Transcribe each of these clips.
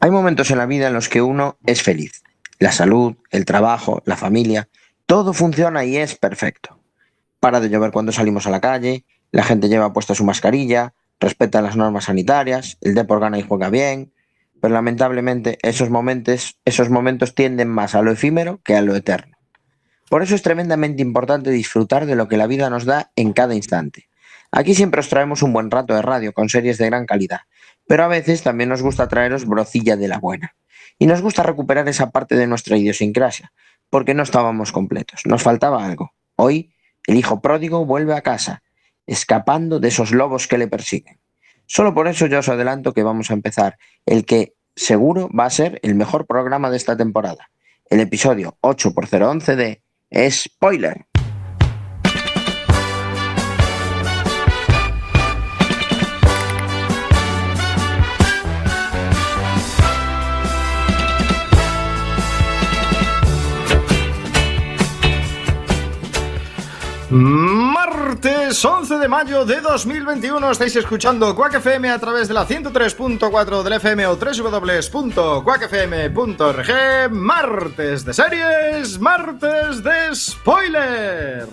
Hay momentos en la vida en los que uno es feliz. La salud, el trabajo, la familia, todo funciona y es perfecto. Para de llover cuando salimos a la calle, la gente lleva puesta su mascarilla, respeta las normas sanitarias, el deporte gana y juega bien, pero lamentablemente esos momentos, esos momentos tienden más a lo efímero que a lo eterno. Por eso es tremendamente importante disfrutar de lo que la vida nos da en cada instante. Aquí siempre os traemos un buen rato de radio con series de gran calidad, pero a veces también nos gusta traeros brocilla de la buena. Y nos gusta recuperar esa parte de nuestra idiosincrasia, porque no estábamos completos, nos faltaba algo. Hoy, el hijo pródigo vuelve a casa, escapando de esos lobos que le persiguen. Solo por eso yo os adelanto que vamos a empezar el que seguro va a ser el mejor programa de esta temporada, el episodio 8 x 011 de Spoiler. Martes 11 de mayo de 2021 estáis escuchando Quack FM a través de la 103.4 del FM o www.quackfm.org Martes de series, martes de spoiler.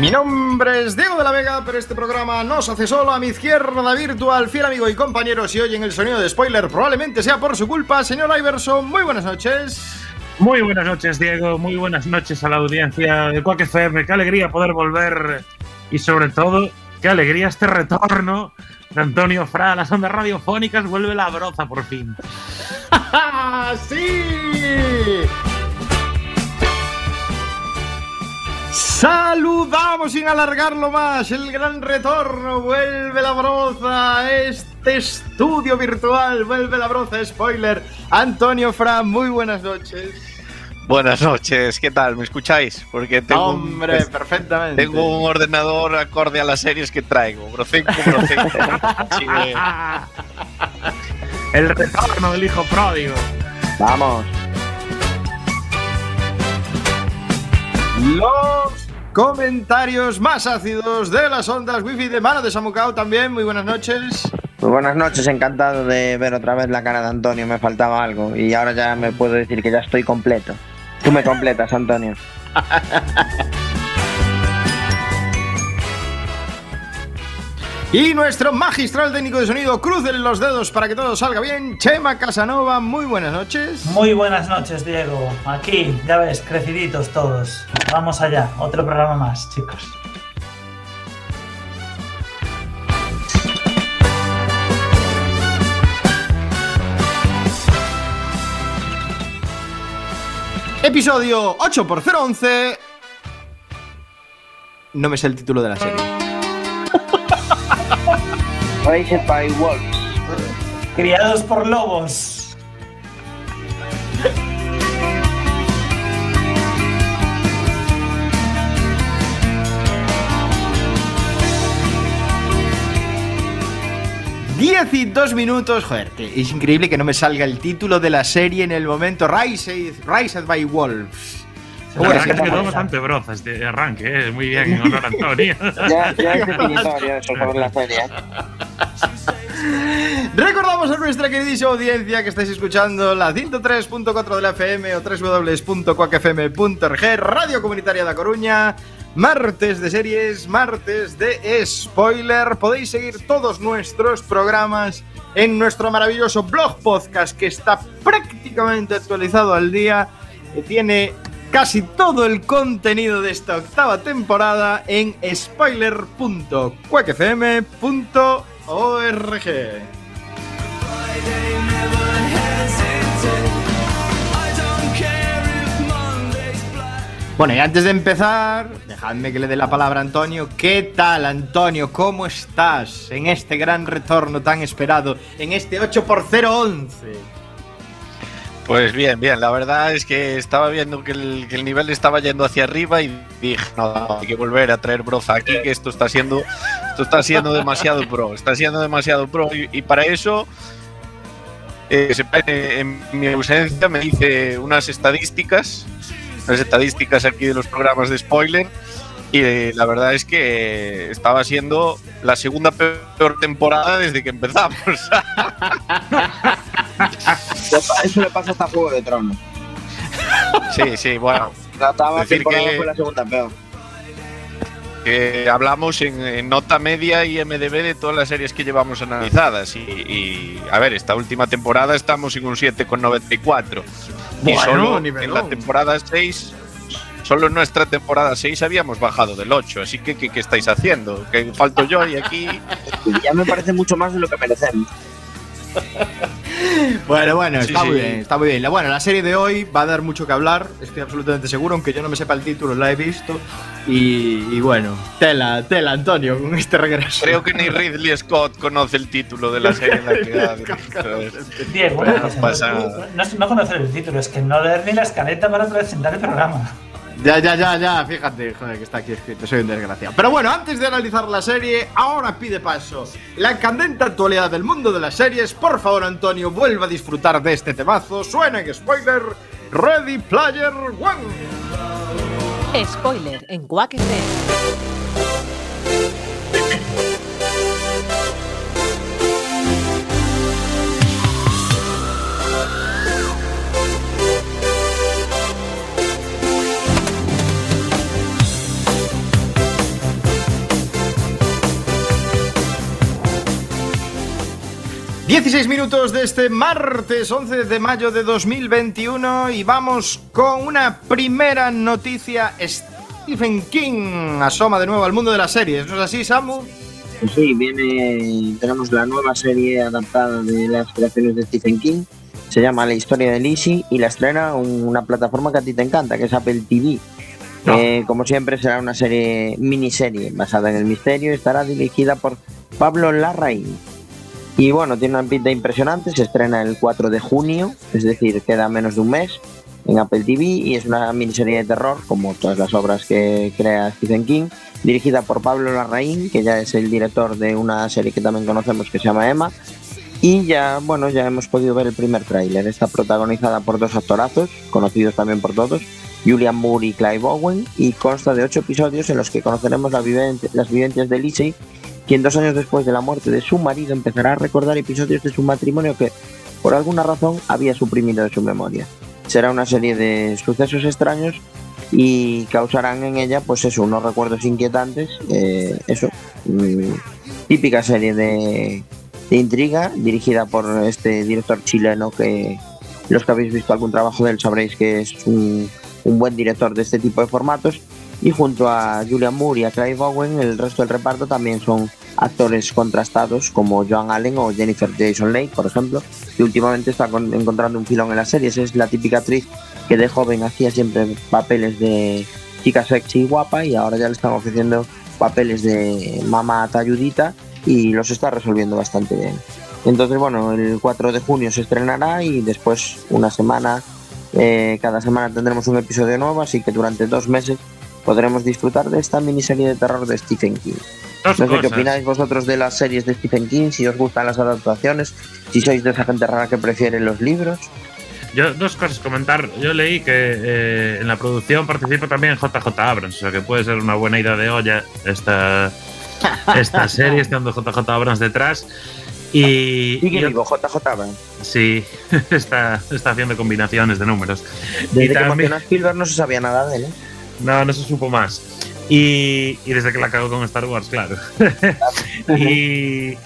Mi nombre es Diego de la Vega, pero este programa no se hace solo. A mi izquierda virtual, fiel amigo y compañero, si oyen el sonido de spoiler, probablemente sea por su culpa. Señor Iverson, muy buenas noches. Muy buenas noches, Diego. Muy buenas noches a la audiencia de Quack FM. Qué alegría poder volver y, sobre todo, qué alegría este retorno de Antonio Fra a las ondas radiofónicas. Vuelve la broza por fin. ¡Sí! Saludamos sin alargarlo más. El gran retorno. Vuelve la broza este estudio virtual. Vuelve la broza. Spoiler. Antonio Fra, muy buenas noches. Buenas noches, ¿qué tal? ¿Me escucháis? Porque tengo, Hombre, un, perfectamente. tengo un ordenador acorde a las series que traigo. Brocenco, brocenco. El retorno del hijo pródigo. Vamos. Los comentarios más ácidos de las ondas wifi de mano de Samucao también. Muy buenas noches. Muy buenas noches, encantado de ver otra vez la cara de Antonio, me faltaba algo y ahora ya me puedo decir que ya estoy completo. Tú me completas, Antonio. Y nuestro magistral técnico de sonido, crucen los dedos para que todo salga bien. Chema Casanova, muy buenas noches. Muy buenas noches, Diego. Aquí, ya ves, creciditos todos. Vamos allá, otro programa más, chicos. Episodio 8x011. No me sé el título de la serie. Raised by Wolves. Criados por lobos. Diez y dos minutos, joder, que es increíble que no me salga el título de la serie en el momento. Raised, Raised by Wolves. La Bueno, verdad que quedó vamos. bastante broza este arranque, ¿eh? muy bien en honor a Antonio. Ya, ya es definitorio eso sobre la serie. Recordamos a nuestra queridísima audiencia que estáis escuchando la 103.4 de la FM o www.cuacfm.org, Radio Comunitaria de Coruña. Martes de series, martes de spoiler. Podéis seguir todos nuestros programas en nuestro maravilloso blog podcast que está prácticamente actualizado al día. Que tiene casi todo el contenido de esta octava temporada en spoiler.cuacfm.org. Bueno, y antes de empezar, dejadme que le dé la palabra a Antonio. ¿Qué tal, Antonio? ¿Cómo estás en este gran retorno tan esperado, en este 8x011? Pues bien, bien. La verdad es que estaba viendo que el, nivel estaba yendo hacia arriba y dije, no, hay que volver a traer broza aquí, que esto está siendo, esto está siendo demasiado pro, está siendo demasiado pro. Y, para eso, eh, en mi ausencia me hice unas estadísticas, unas estadísticas aquí de los programas de spoiler. Y eh, la verdad es que estaba siendo la segunda peor temporada desde que empezamos. Eso le pasa hasta Juego de Tronos. sí, sí, bueno. La Decir temporada que- fue la segunda peor. que hablamos en, en nota media y MDB de todas las series que llevamos analizadas. Y, y, a ver, esta última temporada estamos en un 7,94. y Bueno, solo nivelón. en la temporada 6, solo en nuestra temporada 6 habíamos bajado del 8. Así que, ¿qué, qué estáis haciendo? Que falto yo y aquí. Ya me parece mucho más de lo que merecemos. Bueno, bueno, Sí, está muy sí. bien, está muy bien. La- Bueno, la serie de hoy va a dar mucho que hablar, estoy absolutamente seguro, aunque yo no me sepa el título, la he visto. Y, y bueno, tela, tela, Antonio, con este regreso. Creo que ni Ridley Scott conoce el título de la serie en la que ha dirigido. Diego, Bueno, una no no, no, no conocer el título, es que no leer ni la escaleta para presentar el programa. Ya, ya, ya, ya, fíjate, joder, que está aquí escrito, soy un desgraciado. Pero bueno, antes de analizar la serie, ahora pide paso la candente actualidad del mundo de las series. Por favor, Antonio, vuelva a disfrutar de este temazo. Suena en spoiler, Ready Player One. Spoiler en Quack 16 minutos de este martes 11 de mayo de 2021 y vamos con una primera noticia. Stephen King asoma de nuevo al mundo de las series, ¿no es así, Samu? Sí, viene, tenemos la nueva serie adaptada de las creaciones de Stephen King. Se llama La historia de Lizzie y la estrena una plataforma que a ti te encanta, que es Apple TV. Ah. Eh, como siempre, será una serie miniserie basada en el misterio y estará dirigida por Pablo Larraín y bueno, tiene una pinta impresionante, se estrena el 4 de junio, es decir, queda menos de un mes en Apple TV y es una miniserie de terror, como todas las obras que crea Stephen King, dirigida por Pablo Larraín, que ya es el director de una serie que también conocemos que se llama Emma. Y ya, bueno, ya hemos podido ver el primer tráiler. Está protagonizada por dos actorazos, conocidos también por todos, Julian Moore y Clive Owen, y consta de ocho episodios en los que conoceremos la las vivencias de Lizzie, quien dos años después de la muerte de su marido empezará a recordar episodios de su matrimonio que, por alguna razón, había suprimido de su memoria. Será una serie de sucesos extraños y causarán en ella, pues eso, unos recuerdos inquietantes, eh, eso, mm, típica serie de, intriga dirigida por este director chileno que los que habéis visto algún trabajo de él sabréis que es un buen director de este tipo de formatos y junto a Julian Moore y a Clive Owen el resto del reparto también son actores contrastados como Joan Allen o Jennifer Jason Leigh por ejemplo que últimamente está con- encontrando un filón en las series es la típica actriz que de joven hacía siempre papeles de chica sexy y guapa y ahora ya le están ofreciendo papeles de mamá talludita y los está resolviendo bastante bien. Entonces, bueno, el 4 de junio se estrenará y después una semana, eh, cada semana tendremos un episodio nuevo, así que durante dos meses podremos disfrutar de esta miniserie de terror de Stephen King. Dos No sé qué opináis vosotros de las series de Stephen King, si os gustan las adaptaciones, si sois de esa gente rara que prefiere los libros. Yo, dos cosas comentar. Yo leí que eh, en la producción participa también JJ Abrams, o sea que puede ser una buena idea de olla esta, esta serie, estando JJ Abrams detrás. Y, Y que y- digo, JJ Abrams. sí, está, está haciendo combinaciones de números. Desde Y que también- a Spielberg no se sabía nada de él, ¿eh? No, no se supo más. Y, y desde que la cagó con Star Wars, claro. y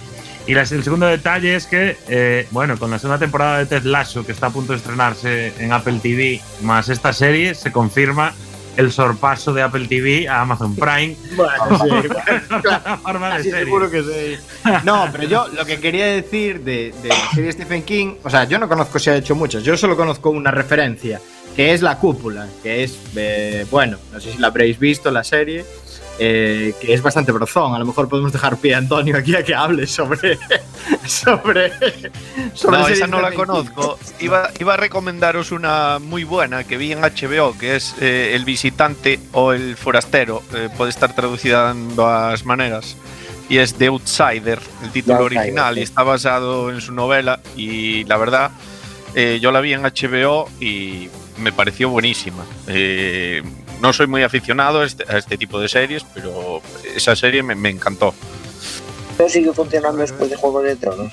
y las- el segundo detalle es que, eh, bueno, con la segunda temporada de Ted Lasso, que está a punto de estrenarse en Apple TV, más esta serie, se confirma el sorpaso de Apple TV a Amazon Prime. Bueno, sí, plataforma de Casi series. seguro que sí. No, pero yo lo que quería decir de, de la serie Stephen King, o sea, yo no conozco si ha hecho muchas, yo solo conozco una referencia, que es La Cúpula, que es, eh, bueno, no sé si la habréis visto, la serie, eh, que es bastante brozón. A lo mejor podemos dejar pie a Antonio aquí a que hable sobre. sobre. sobre No, series esa no la conozco. Iba, iba a recomendaros una muy buena que vi en HBO, que es eh, El visitante o El forastero. Eh, puede estar traducida de ambas maneras. Y es The Outsider, el título The Outsider, original, sí. y está basado en su novela. Y la verdad, eh, yo la vi en HBO y me pareció buenísima. Eh, no soy muy aficionado a este, a este tipo de series, pero esa serie me, me encantó. ¿Todo sigue funcionando después de Juego de Tronos?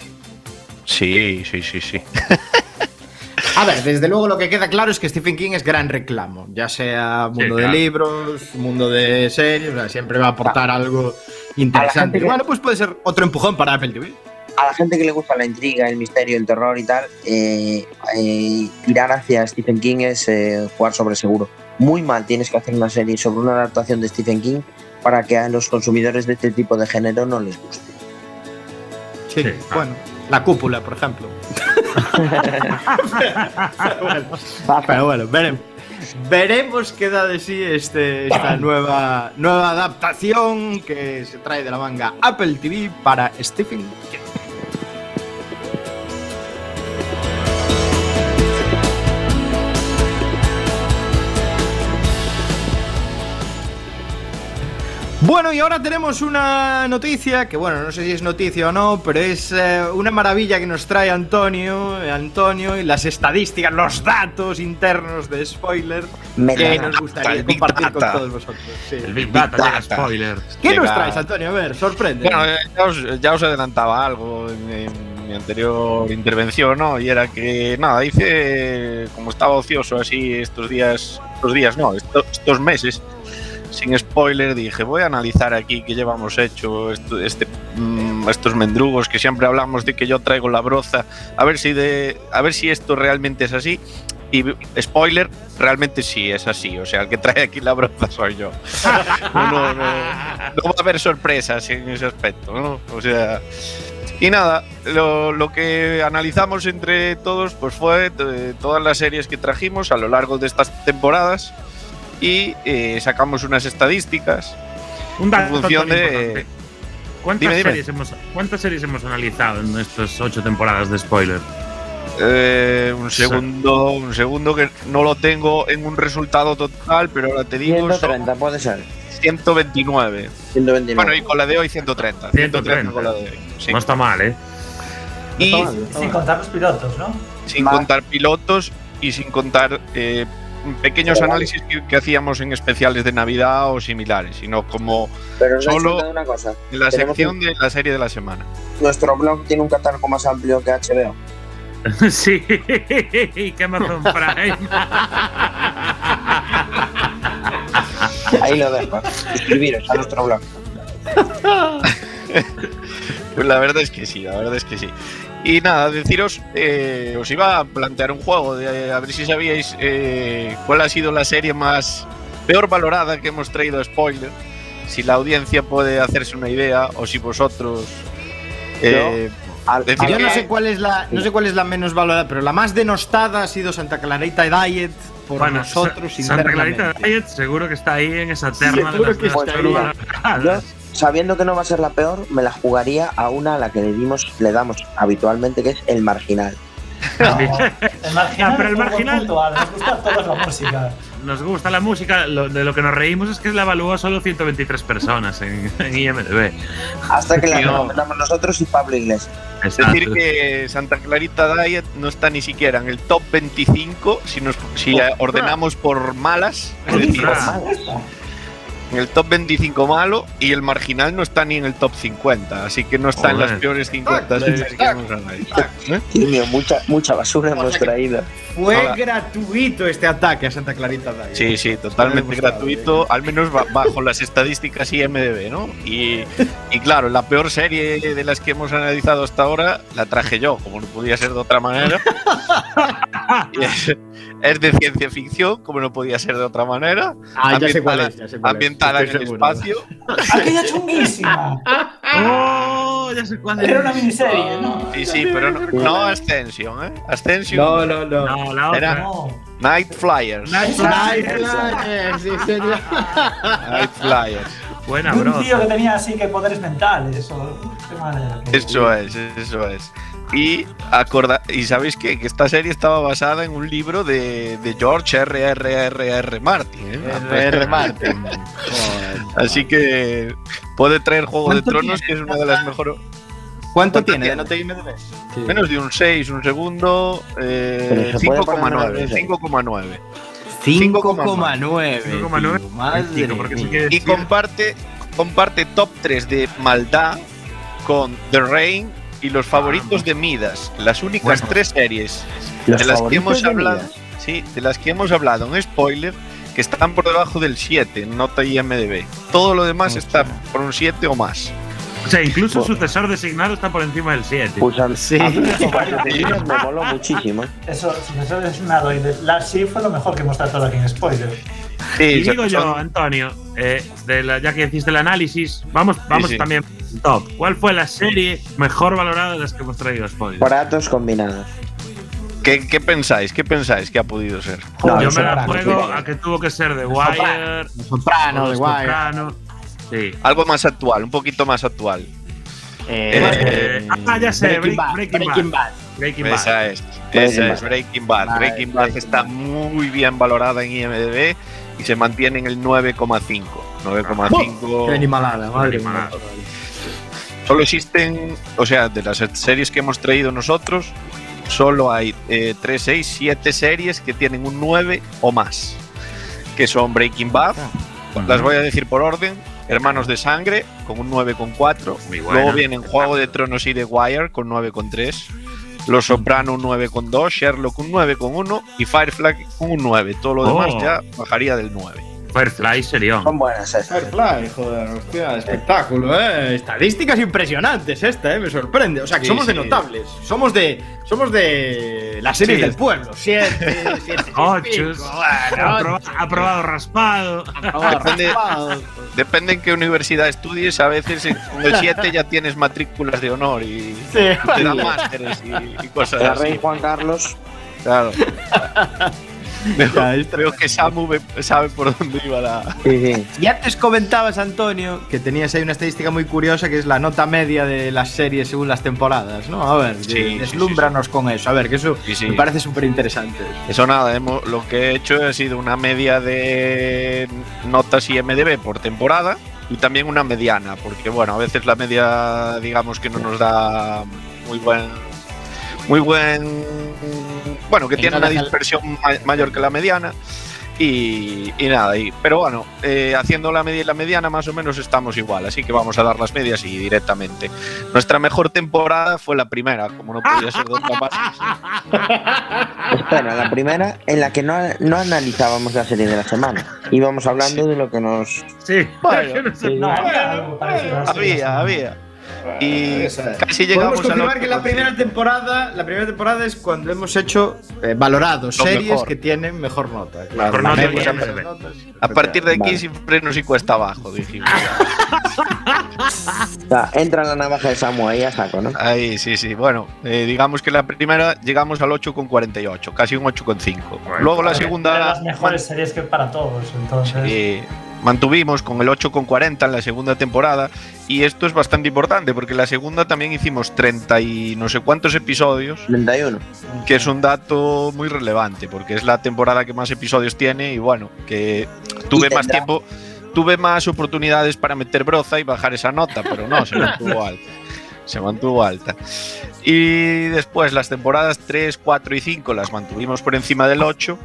Sí, sí, sí, sí. A ver, desde luego lo que queda claro es que Stephen King es gran reclamo, ya sea mundo de claro. libros, mundo de series, o sea, siempre va a aportar algo interesante. gente Bueno, pues puede ser otro empujón para Apple TV. A la gente que le gusta la intriga, el misterio, el terror y tal, eh, eh, tirar hacia Stephen King es eh, jugar sobre seguro. Muy mal tienes que hacer una serie sobre una adaptación de Stephen King para que a los consumidores de este tipo de género no les guste. Sí, Sí, bueno, la cúpula, por ejemplo. pero bueno, pero bueno, veremos. Veremos qué da de sí este, esta nueva, nueva adaptación que se trae de la manga Apple TV para Stephen King. Bueno, y ahora tenemos una noticia, que bueno, no sé si es noticia o no, pero es eh, una maravilla que nos trae Antonio, eh, Antonio, y las estadísticas, los datos internos de spoiler Me que nos gustaría compartir con Data. todos vosotros. sí. El Big Data, llega spoiler. ¿Qué nos Llega- traes, Antonio? A ver, sorprende. Bueno, eh, ya os, ya os adelantaba algo en, en mi anterior intervención, ¿no? Y era que, nada, hice, como estaba ocioso así estos días, estos días, no, esto- estos meses, sin spoiler, dije, voy a analizar aquí qué llevamos hecho esto- este, mm, estos mendrugos que siempre hablamos de que yo traigo la broza, a ver si de, a ver si esto realmente es así. Y spoiler, realmente sí es así. O sea, el que trae aquí la broza soy yo. No, no, no, no va a haber sorpresas en ese aspecto, ¿no? O sea. Y nada, lo, lo que analizamos entre todos pues fue eh, todas las series que trajimos a lo largo de estas temporadas y eh, sacamos unas estadísticas. Un dato En función de-. ¿Cuántas, Dime, dime. Series hemos, ¿Cuántas series hemos analizado en estas ocho temporadas de spoiler? Eh, un segundo, un segundo que no lo tengo en un resultado total, pero ahora te digo son 130, puede ser. 129. 129. Bueno, y con la de hoy 130. 130. con la de hoy. sí. No está mal, ¿eh? Y No está mal. Sin contar los pilotos, ¿no? sin Va. contar pilotos y sin contar eh, pequeños Pero vale. análisis que, que hacíamos en especiales de Navidad o similares, sino como Pero solo- solo... una cosa. en la Tenemos sección de la serie de la semana. Nuestro blog tiene un catálogo más amplio que HBO. sí, que Amazon Prime. Ahí lo dejo. Suscribiros a nuestro blog. Pues la verdad es que sí, la verdad es que sí. Y nada, deciros, eh, os iba a plantear un juego, de, a ver si sabíais eh, cuál ha sido la serie más peor valorada que hemos traído a spoiler. Si la audiencia puede hacerse una idea o si vosotros... eh, Al- Decir Yo no sé cuál es la, no sé cuál es la menos valorada, pero la más denostada ha sido Santa Clarita Diet por Bueno, nosotros Sa- Santa Clarita. Diet seguro que está ahí en esa terna de las que sabiendo que no va a ser la peor, me la jugaría a una a la que le dimos, le damos habitualmente, que es el marginal. No, el marginal. Pero el marginal- Nos gusta a todos la música. Nos gusta la música, lo- de lo que nos reímos es que la evaluó solo 123 personas en, en IMDb. Hasta que la recomendamos nosotros y Pablo Iglesias. Es decir, que Santa Clarita Diet no está ni siquiera en el top 25 si, nos, si ordenamos por malas. Es decir, Ostras. En el top 25 malo y el marginal no está ni en el top 50. Así que no está en Joder. las peores 50 series que hemos analizado. ¿eh? Dios mío, mucha, mucha basura hemos traído. Fue Hola. gratuito este ataque a Santa Clarita Diet. Sí, sí, totalmente gustado, gratuito, al menos ba- bajo las estadísticas IMDB, ¿no? Y, y claro, la peor serie de las que hemos analizado hasta ahora la traje yo, como no podía ser de otra manera. Es, es de ciencia ficción, como no podía ser de otra manera, Ah, ya sé cuál ambientada- es, ya sé cuál es, ambientada en estoy el seguro. espacio. Aquella chunguísima. ¡Oh! Ya sé cuál es. Era una miniserie, ¿no? Sí, sí, pero no, no Ascension, ¿eh? Ascension, No, no, no. No, la otra. Era- No. Night Flyers. Night Night Flyers. Sí, señor. Night Flyers. Buena, bro. un tío que tenía así que poderes mentales. O, Eso es, eso es. Y acorda y sabéis qué? que esta serie estaba basada en un libro de, de George R. R. R. R. Martin. ¿eh? R. Martin. Así que puede traer Juego de ¿Cuánto Tronos, que es una de las mejores. ¿Cuánto ¿Cuánto tiene? tiene? ¿No te IMDb? Menos de un 6, un segundo, eh, Pero se puede poner menos 5,9. de seis. 5,9. 5,9. 5,9. tío, Madre Chico, porque sí mía. que Y comparte, comparte top 3 de maldad con The Rain y los favoritos de Midas. Las únicas Bueno. tres series de las que hemos de hablado. Sí, de las que hemos hablado en spoiler, que están por debajo del 7 en nota IMDB. Todo lo demás está por un 7 o más. O sea, incluso el sucesor designado está por encima del 7. Pues a, Sí. a mí me moló muchísimo. Eso, eso es nada. Y de la sí fue lo mejor que hemos tratado aquí en spoiler. Sí, y digo yo, son- Antonio, eh, de la- ya que hiciste el análisis, vamos, vamos sí. también top. ¿Cuál fue la serie mejor valorada de las que hemos traído spoilers? Para datos combinados. ¿Qué, qué pensáis? ¿Qué pensáis que ha podido ser? No, yo me la juego a que tuvo que ser The. Wire, Soprano, guay. Soprano. Sí. Algo más actual, un poquito más actual. Eh, ah, ya sé, Breaking Break- Bad, Breaking, Breaking Bad. Bad. Breaking Bad. Esa es. Breaking Esa Bad. es Breaking Bad. Vale, Breaking Bad está muy bien valorada en IMDb y se mantiene en el 9,5. 9,5. Qué animalada, madre mía. Solo existen, o sea, de las series que hemos traído nosotros, solo hay eh, 3, 6, 7 series que tienen un 9 o más. Que son Breaking Bad, las voy a decir por orden. Hermanos de Sangre, con un 9,4. Muy buena. Luego vienen Juego de Tronos y The Wire, con 9,3. Los Soprano, un 9,2. Sherlock, un 9,1. Y Firefly, con un 9. Todo lo demás Oh. ya bajaría del 9. Firefly serión. Son buenas esas. Firefly, joder, hostia, espectáculo, eh. Estadísticas impresionantes esta, eh, me sorprende. O sea, que Sí, somos de notables. Somos de. Somos de las series Sí. del pueblo. Siete, siete, Ocho. bueno, Aproba- aprobado raspado. aprobado, Depende- raspado. Depende en qué universidad estudies, a veces en el 7 ya tienes matrículas de honor y Sí, te dan másteres y, y cosas El así. rey Juan Carlos. Claro. Veo, Ya, esto- veo que Samu sabe por dónde iba la. Sí, sí. Y antes comentabas, Antonio, que tenías ahí una estadística muy curiosa que es la nota media de las series según las temporadas, ¿no? A ver, Sí, de- sí, deslúmbranos con eso. A ver, que eso Sí, sí. me parece súper interesante. Eso nada, hemos- lo que he hecho ha sido una media de notas IMDB por temporada y también una mediana, porque bueno, a veces la media digamos que no nos da muy buen muy buen bueno, que tiene no una dispersión ma- mayor que la mediana y, y nada, y, pero bueno, eh, haciendo la media y la mediana más o menos estamos igual, así que vamos a dar las medias y directamente. Nuestra mejor temporada fue la primera, como no podía ser de otra manera. Espera, la primera en la que no, no analizábamos la serie de la semana. Íbamos hablando de lo que nos. Sí. Bueno, No sé. No, había. Había, Y casi llegamos Podemos al confirmar que la 8,5. primera temporada, la primera temporada es cuando hemos hecho eh, valorado Lo series mejor. que tienen mejor nota. Mejor La nota media de notas, A partir de aquí Vale. siempre nos y cuesta abajo, dijimos. O sea, entra la navaja de Samu ahí a saco, ¿no? Ahí, sí, sí. Bueno, eh, digamos que la primera llegamos al 8,48, casi un 8,5. Luego la De segunda las mejores series que para todos, entonces. eh, mantuvimos con el 8,40 en la segunda temporada y esto es bastante importante porque en la segunda también hicimos 30 y no sé cuántos episodios 31. que es un dato muy relevante porque es la temporada que más episodios tiene y bueno, que tuve más tiempo, tuve más oportunidades para meter broza y bajar esa nota, pero no, se mantuvo alta. Se mantuvo alta. Y después las temporadas 3, 4 y 5 las mantuvimos por encima del 8.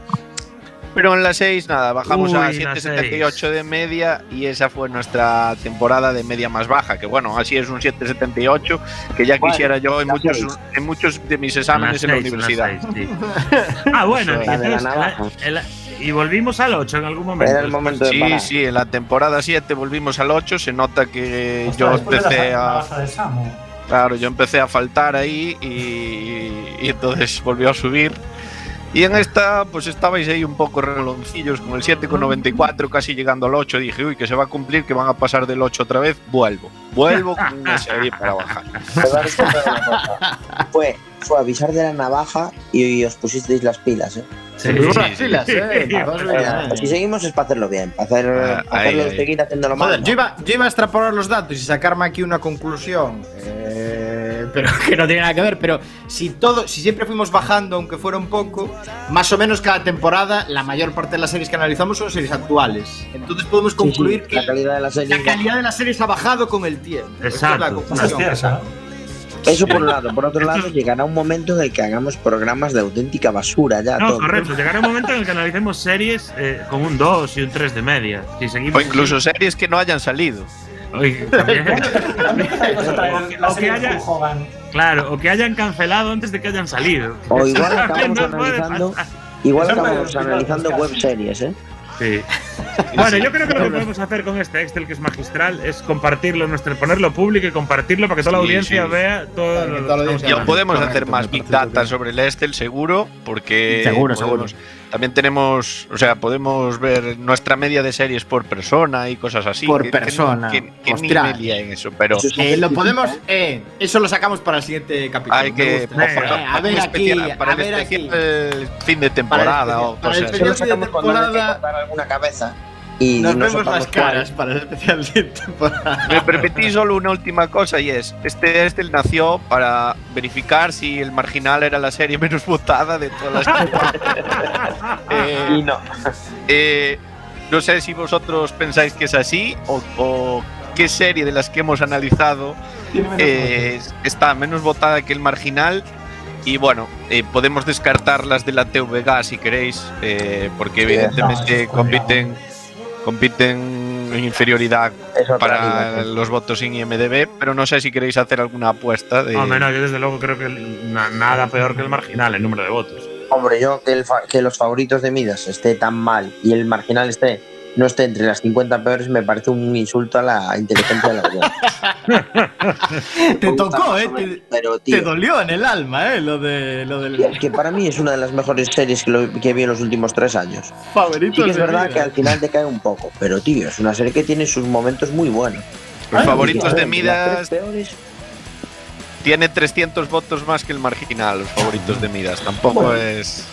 Pero en la 6, nada, bajamos Uy, a la 7,78 de media y esa fue nuestra temporada de media más baja, que bueno, así es un 7,78, que ya Bueno, quisiera yo en la muchos, seis. en muchos de mis exámenes en la seis, universidad. seis, sí. ah, bueno, y, La de la entonces, el- el- y volvimos al 8 en algún momento. Era el momento de Sí, parar. sí, en la temporada 7 volvimos al 8, se nota que Ostras, yo de la empecé a de claro, yo empecé a faltar ahí y, y entonces volvió a subir. Y en esta, pues estabais ahí un poco reloncillos con el 7,94, casi llegando al 8. Dije, uy, que se va a cumplir, que van a pasar del 8 otra vez. Vuelvo, vuelvo con una serie para bajar. Cosa. Fue, fue avisar de la navaja y, os pusisteis las pilas, ¿eh? Sí, sí, eh, sí. Eh, si seguimos es para hacerlo bien, para hacer, Ah, para ahí, hacerlo ahí. seguir haciéndolo mal. Yo iba, yo iba a extrapolar los datos y sacarme aquí una conclusión, eh, pero que no tiene nada que ver. Pero si todo, si siempre fuimos bajando, aunque fuera un poco, más o menos cada temporada, la mayor parte de las series que analizamos son series actuales. Entonces podemos Sí, sí, concluir que la calidad de la serie. la calidad de las series ha bajado con el tiempo. Esa es la Exacto. Eso es por un lado. Por otro lado, llegará un momento en el que hagamos programas de auténtica basura ya. No, todo. correcto. Llegará un momento en el que analicemos series eh, con un 2 y un 3 de media. Si seguimos O incluso series que no hayan salido. Oye, O que haya- claro, o que hayan cancelado antes de que hayan salido. O igual acabamos no analizando-. Igual acabamos analizando web series, ¿eh? Sí. Bueno, yo creo que lo que podemos hacer con este Excel que es magistral es compartirlo, en nuestro, ponerlo público y compartirlo para que toda la audiencia sí. vea todo lo que podemos hacer más Big Data sobre el Estel, seguro, porque Seguro, podemos- seguro. También tenemos, o sea, podemos ver nuestra media de series por persona y cosas así. Por que- persona. Que, que ni Ostras. lía en eso, pero Eso es Eh, lo podemos. Eh, eso lo sacamos para el siguiente capítulo. hay me que gusta. Eh, Eh, a ver aquí, especial- para a el ver aquí. especial del fin de temporada o para el cosas especial- Solo sacamos cuando haya que temporada- cortar alguna cabeza y Nos no vemos las cuál. caras para el especial de temporada. Me permití solo una última cosa y es, este Estel nació para verificar si el marginal era la serie menos votada de todas las Eh, Y no. eh, no sé si vosotros pensáis que es así o, o qué serie de las que hemos analizado eh, está menos votada que el marginal. Y bueno, eh, podemos descartar las de la TVG si queréis, eh, porque evidentemente no, compiten, compiten en inferioridad para los votos en IMDB, pero no sé si queréis hacer alguna apuesta de... Hombre, no, yo desde luego creo que na- nada peor que el marginal en número de votos. Hombre, yo que, el fa- que los favoritos de Midas esté tan mal y el marginal esté no esté entre las 50 peores me parece un insulto a la inteligencia de la audiencia. Te tocó, eh. menos, Te, pero te tío, dolió en el alma, eh. Lo de lo del es que para mí es una de las mejores series que, lo- que vi en los últimos tres años. favorito. Sí que es verdad que al final te cae un poco, pero tío, es una serie que tiene sus momentos muy buenos. Los favoritos de Midas tiene 300 votos más que el marginal, los favoritos de Midas. Tampoco Bueno. es...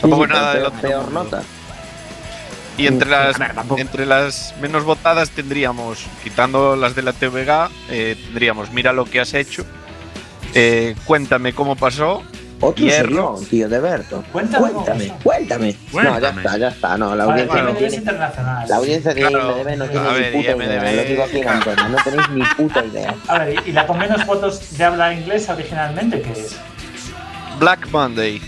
Tampoco sí, es nada peor, otro peor mundo. nota. Y entre las, ver, entre menos votadas tendríamos, quitando las de la TVG, eh, tendríamos Mira lo que has hecho, eh, Cuéntame cómo pasó, Otro Hierro. serión, tío, de Berto. Cuéntame Cuéntame, cuéntame. No, ya está, ya está. No, la Vale, audiencia bueno, no tiene. internacional. La audiencia de Claro. IMDB no tiene A ni ver, puta IMDb, idea. Lo digo aquí en claro. antena, no tenéis ni puta idea. A ver, y la con menos votos de habla inglesa originalmente, ¿qué es? Black Monday.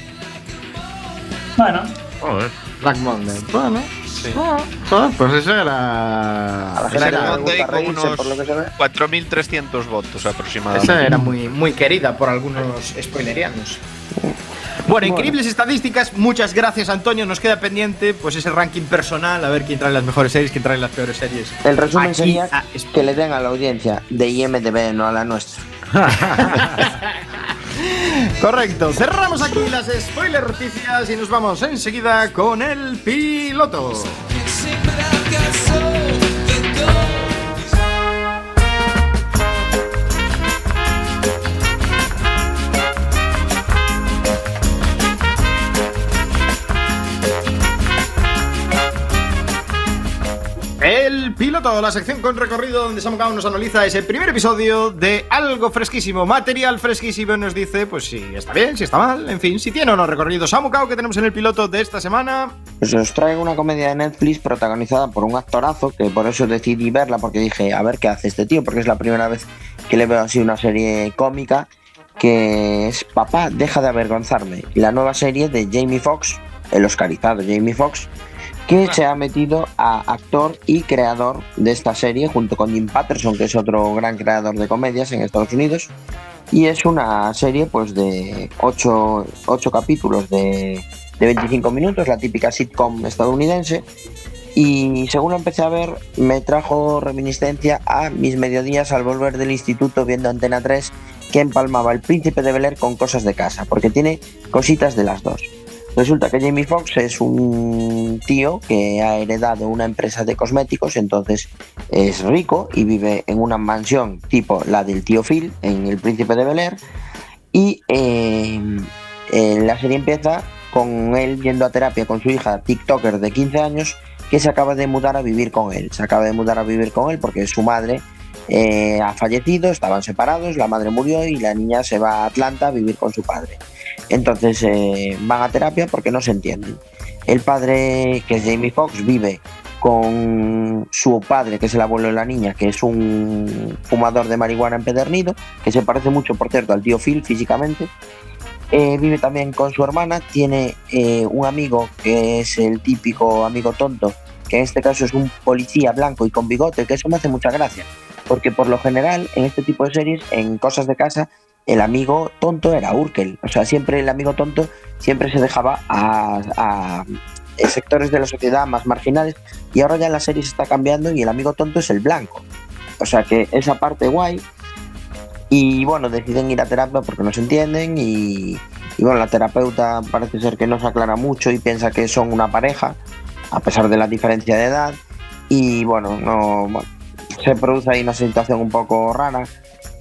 Bueno, Joder. Black Monday. Bueno, Sí. ah, pues eso era. A la gente era, con unos- por lo que se ve. 4.300 votos aproximadamente. esa era muy, muy querida por algunos spoilerianos. Bueno, increíbles estadísticas. Muchas gracias, Antonio. Nos queda pendiente pues ese ranking personal, a ver quién trae las mejores series, quién trae las peores series. El resumen Aquí sería a que le den a la audiencia de IMDB, no a la nuestra. Correcto. Cerramos aquí las spoiler noticias y nos vamos enseguida con el piloto. El piloto, la sección con recorrido donde Samu nos analiza ese primer episodio de algo fresquísimo, material fresquísimo, nos dice, pues si está bien, si está mal, en fin, si tiene o no recorrido. Samu que tenemos en el piloto de esta semana. Pues os traigo una comedia de Netflix protagonizada por un actorazo, que por eso decidí verla, porque dije, a ver qué hace este tío, porque es la primera vez que le veo así una serie cómica, que es Papá, deja de avergonzarme, la nueva serie de Jamie Foxx, el oscarizado Jamie Foxx, que se ha metido a actor y creador de esta serie, junto con Jim Patterson, que es otro gran creador de comedias en Estados Unidos. Y es una serie pues de 8, capítulos de, de 25 minutos, la típica sitcom estadounidense. Y según lo empecé a ver, me trajo reminiscencia a mis mediodías al volver del instituto viendo Antena 3 que empalmaba el príncipe de Bel Air con cosas de casa, porque tiene cositas de las dos. Resulta que Jamie Foxx es un tío que ha heredado una empresa de cosméticos, entonces es rico y vive en una mansión tipo la del tío Phil en El Príncipe de Bel Air. Y eh, eh, la serie empieza con él yendo a terapia con su hija TikToker de 15 años que se acaba de mudar a vivir con él. Se acaba de mudar a vivir con él porque su madre eh, ha fallecido, estaban separados, la madre murió y la niña se va a Atlanta a vivir con su padre. Entonces eh, van a terapia porque no se entienden. El padre, que es Jamie Foxx, vive con su padre, que es el abuelo de la niña, que es un fumador de marihuana empedernido, que se parece mucho, por cierto, al tío Phil físicamente. Eh, vive también con su hermana, tiene eh, un amigo que es el típico amigo tonto, que en este caso es un policía blanco y con bigote, que eso me hace mucha gracia, porque por lo general en este tipo de series, en cosas de casa, el amigo tonto era Urkel, o sea, siempre el amigo tonto siempre se dejaba a, a sectores de la sociedad más marginales y ahora ya la serie se está cambiando y el amigo tonto es el blanco, o sea que esa parte guay. Y bueno, deciden ir a terapia porque no se entienden y, y bueno, la terapeuta parece ser que no se aclara mucho y piensa que son una pareja, a pesar de la diferencia de edad. Y bueno, no bueno, se produce ahí una situación un poco rara,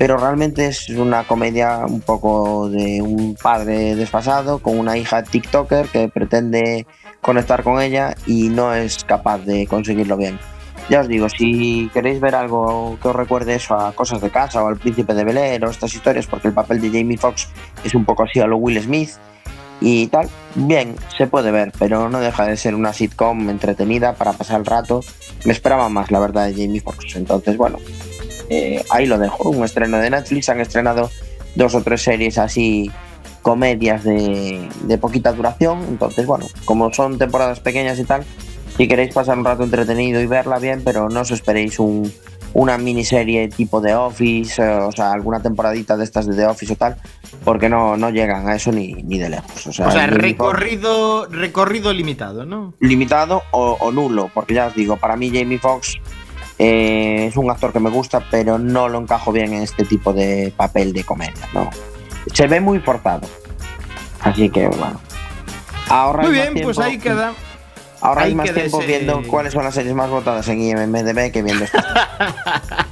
pero realmente es una comedia un poco de un padre desfasado con una hija TikToker que pretende conectar con ella y no es capaz de conseguirlo bien. Ya os digo, si queréis ver algo que os recuerde eso a cosas de casa o al príncipe de Bel Air o estas historias, porque el papel de Jamie Foxx es un poco así a lo Will Smith y tal, bien, se puede ver, pero no deja de ser una sitcom entretenida para pasar el rato. Me esperaba más, la verdad, de Jamie Foxx. Entonces, bueno, eh, ahí lo dejo. Un estreno de Netflix, han estrenado dos o tres series así comedias de, de poquita duración. Entonces, bueno, como son temporadas pequeñas y tal, si queréis pasar un rato entretenido y verla bien, pero no os esperéis un, una miniserie tipo The Office, eh, o sea, alguna temporadita de estas de The Office o tal, porque no, no llegan a eso ni, ni de lejos. O sea, O recorrido, recorrido limitado, ¿no? limitado o, o nulo, porque ya os digo, para mí Jamie Foxx eh, es un actor que me gusta, pero no lo encajo bien en este tipo de papel de comedia, ¿no? Se ve muy forzado. Así que, bueno. Ahorra Muy bien, pues ahí queda. Ahora hay más tiempo ese- viendo cuáles son las series más votadas en IMDB que viendo esto.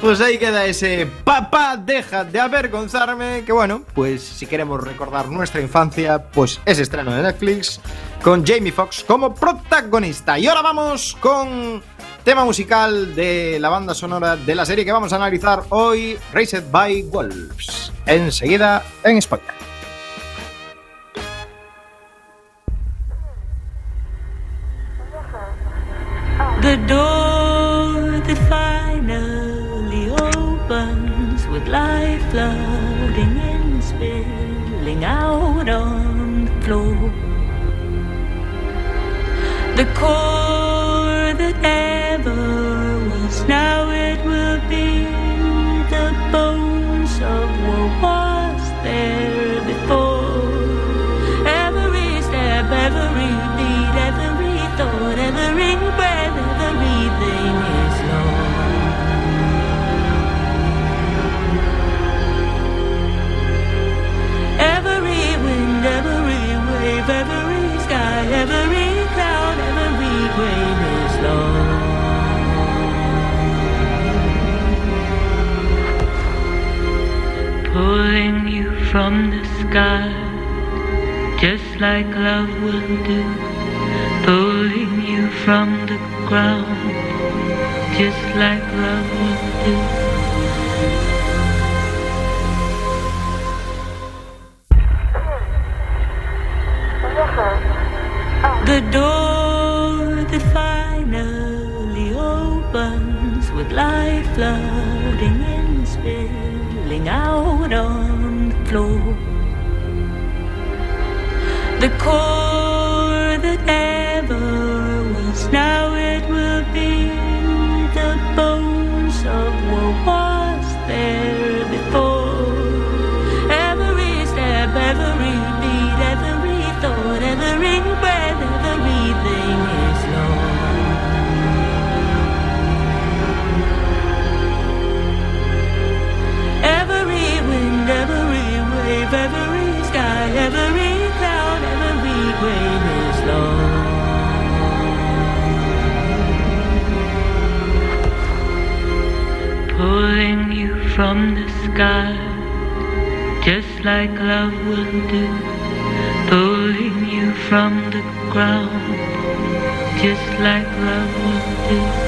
Pues ahí queda ese papá, deja de avergonzarme. Que bueno, pues si queremos recordar nuestra infancia, pues ese estreno de Netflix con Jamie Foxx como protagonista. Y ahora vamos con tema musical de la banda sonora de la serie que vamos a analizar hoy, Raised by Wolves. Enseguida en Spoiler. The door that finally opens with light flooding in, spilling out on the floor. The core that from the sky, just like love will do. Pulling you from the ground, just like love will do. The door that finally opens with light flooding in, spilling out on the floor. The core that from the sky just like love will do, pulling you from the ground, just like love will do.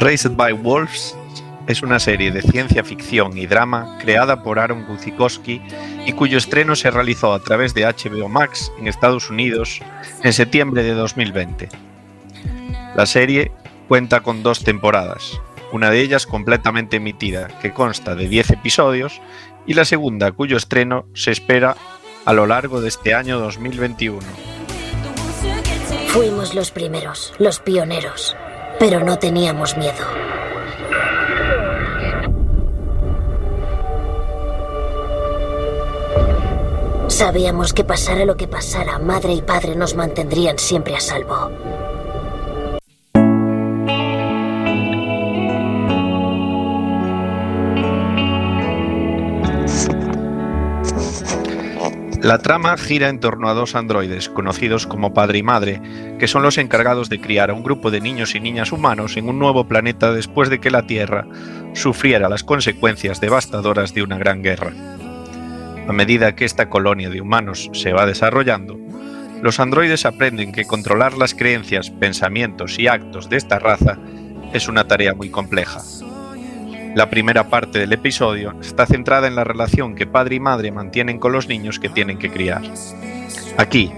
Raised by Wolves es una serie de ciencia ficción y drama creada por Aaron Guzikowski y cuyo estreno se realizó a través de HBO Max en Estados Unidos en septiembre de 2020. La serie cuenta con dos temporadas, una de ellas completamente emitida, que consta de 10 episodios, y la segunda cuyo estreno se espera a lo largo de este año 2021. Fuimos los primeros, los pioneros, pero no teníamos miedo. Sabíamos que pasara lo que pasara, madre y padre nos mantendrían siempre a salvo. La trama gira en torno a dos androides, conocidos como padre y madre, que son los encargados de criar a un grupo de niños y niñas humanos en un nuevo planeta después de que la Tierra sufriera las consecuencias devastadoras de una gran guerra. A medida que esta colonia de humanos se va desarrollando, los androides aprenden que controlar las creencias, pensamientos y actos de esta raza es una tarea muy compleja. La primera parte del episodio está centrada en la relación que padre y madre mantienen con los niños que tienen que criar. Aquí,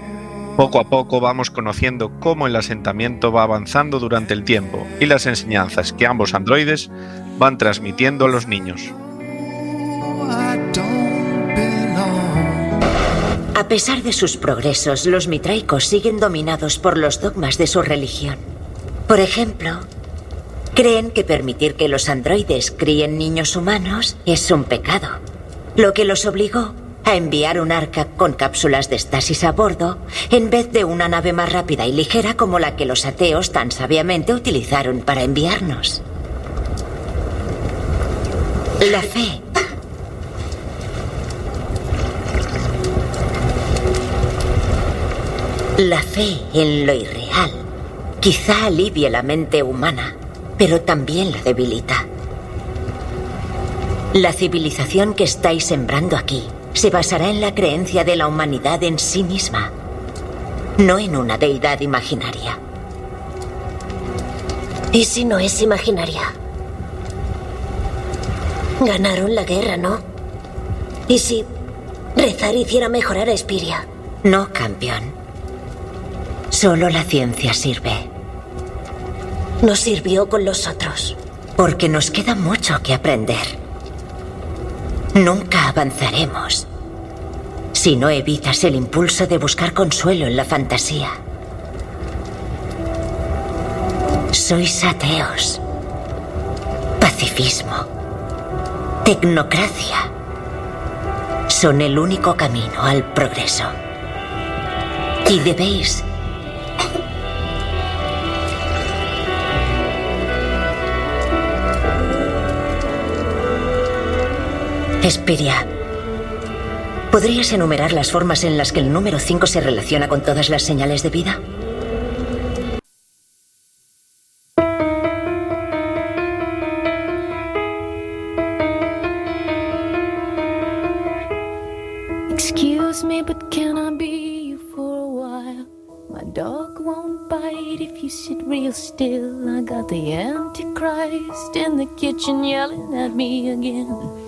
poco a poco vamos conociendo cómo el asentamiento va avanzando durante el tiempo y las enseñanzas que ambos androides van transmitiendo a los niños. A pesar de sus progresos, los mitraicos siguen dominados por los dogmas de su religión. Por ejemplo, creen que permitir que los androides críen niños humanos es un pecado, lo que los obligó a enviar un arca con cápsulas de estasis a bordo en vez de una nave más rápida y ligera como la que los ateos tan sabiamente utilizaron para enviarnos. La fe La fe en lo irreal quizá alivie la mente humana, pero también la debilita. La civilización que estáis sembrando aquí se basará en la creencia de la humanidad en sí misma, no en una deidad imaginaria. ¿Y si no es imaginaria? Ganaron la guerra, ¿no? ¿Y si rezar hiciera mejorar a Espiria? No, campeón. Solo la ciencia sirve. No sirvió con los otros. Porque nos queda mucho que aprender. Nunca avanzaremos si no evitas el impulso de buscar consuelo en la fantasía. Sois ateos. Pacifismo. Tecnocracia. Son el único camino al progreso. Y debéis Espiria. ¿Podrías enumerar las formas en las que el número 5 se relaciona con todas las señales de vida? Excuse me, but can I be you for a while? My dog won't bite if you sit real still. I got the Antichrist in the kitchen yelling at me again.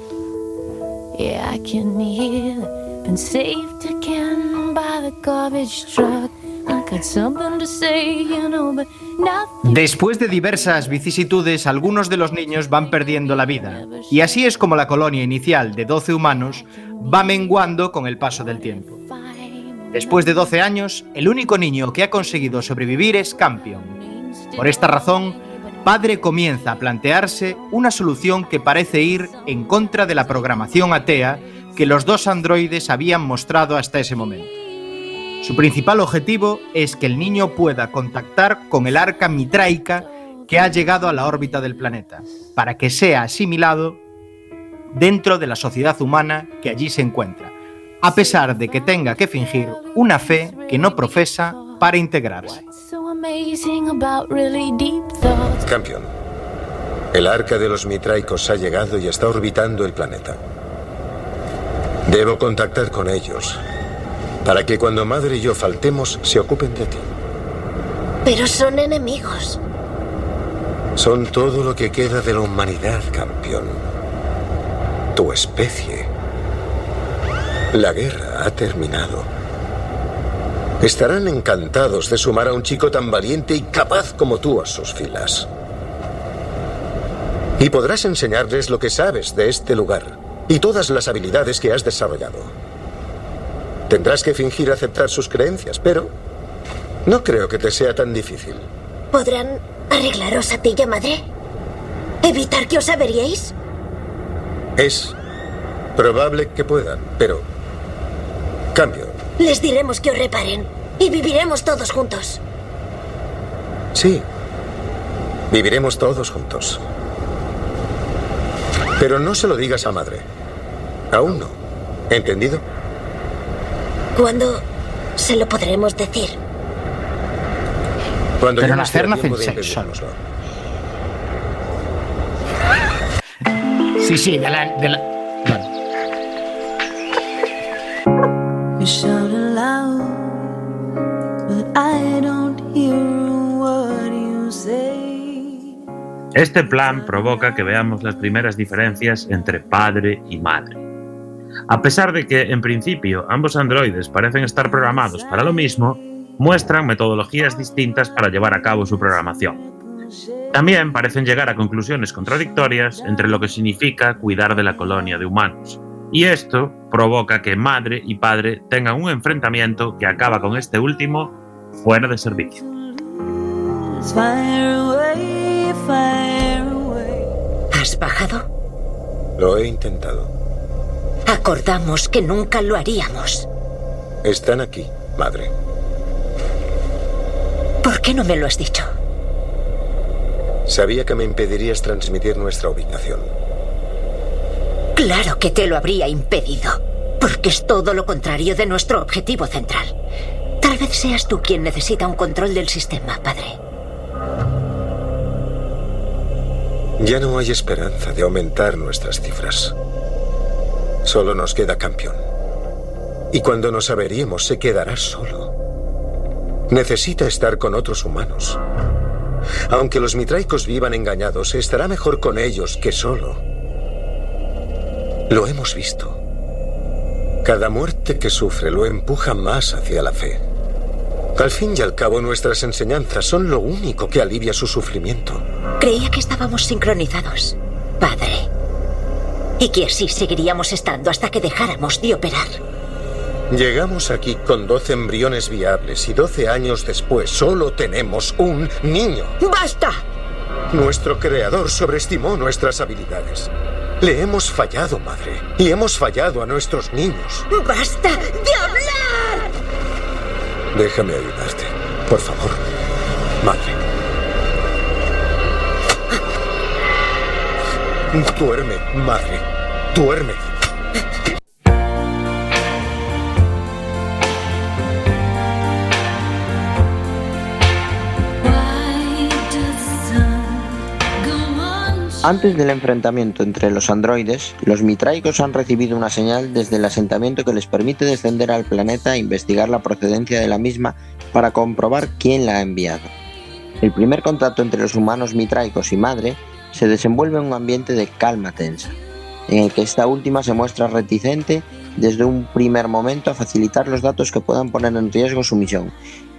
Después de diversas vicisitudes, algunos de los niños van perdiendo la vida. Y así es como la colonia inicial de 12 humanos va menguando con el paso del tiempo. Después de 12 años, el único niño que ha conseguido sobrevivir es Campion. Por esta razón, Padre comienza a plantearse una solución que parece ir en contra de la programación atea que los dos androides habían mostrado hasta ese momento. Su principal objetivo es que el niño pueda contactar con el arca mitraica que ha llegado a la órbita del planeta, para que sea asimilado dentro de la sociedad humana que allí se encuentra, a pesar de que tenga que fingir una fe que no profesa para integrarse. Campeón, el arca de los mitraicos ha llegado y está orbitando el planeta. Debo contactar con ellos para que cuando madre y yo faltemos se ocupen de ti. Pero son enemigos. Son todo lo que queda de la humanidad, campeón. Tu especie. La guerra ha terminado. Estarán encantados de sumar a un chico tan valiente y capaz como tú a sus filas. Y podrás enseñarles lo que sabes de este lugar y todas las habilidades que has desarrollado. Tendrás que fingir aceptar sus creencias, pero no creo que te sea tan difícil. ¿Podrán arreglaros a ti y a madre? ¿Evitar que os averíais? Es probable que puedan, pero... Cambio. Les diremos que os reparen y viviremos todos juntos. Sí. Viviremos todos juntos. Pero no se lo digas a madre. Aún no. ¿Entendido? ¿Cuándo se lo podremos decir? Cuando Pero nacer nace en sexo. Sí, sí, de la... De la... Vale. Este plan provoca que veamos las primeras diferencias entre padre y madre. A pesar de que, en principio, ambos androides parecen estar programados para lo mismo, muestran metodologías distintas para llevar a cabo su programación. También parecen llegar a conclusiones contradictorias entre lo que significa cuidar de la colonia de humanos. Y esto provoca que madre y padre tengan un enfrentamiento que acaba con este último fuera de servicio. ¿Has bajado? Lo he intentado. Acordamos que nunca lo haríamos. Están aquí, madre. ¿Por qué no me lo has dicho? Sabía que me impedirías transmitir nuestra ubicación. Claro que te lo habría impedido, porque es todo lo contrario de nuestro objetivo central. Tal vez seas tú quien necesita un control del sistema, padre. Ya no hay esperanza de aumentar nuestras cifras. Solo nos queda campeón. Y cuando nos averiemos se quedará solo. Necesita estar con otros humanos. Aunque los mitraicos vivan engañados, estará mejor con ellos que solo. Lo hemos visto. Cada muerte que sufre lo empuja más hacia la fe. Al fin y al cabo, nuestras enseñanzas son lo único que alivia su sufrimiento. Creía que estábamos sincronizados, padre. Y que así seguiríamos estando hasta que dejáramos de operar. Llegamos aquí con 12 embriones viables y 12 años después solo tenemos un niño. ¡Basta! Nuestro creador sobreestimó nuestras habilidades. Le hemos fallado, madre. Y hemos fallado a nuestros niños. ¡Basta de hablar! Déjame ayudarte. Por favor. Madre. Duerme, madre. Duerme. Antes del enfrentamiento entre los androides, los mitraicos han recibido una señal desde el asentamiento que les permite descender al planeta e investigar la procedencia de la misma para comprobar quién la ha enviado. El primer contacto entre los humanos mitraicos y madre se desenvuelve en un ambiente de calma tensa, en el que esta última se muestra reticente desde un primer momento a facilitar los datos que puedan poner en riesgo su misión,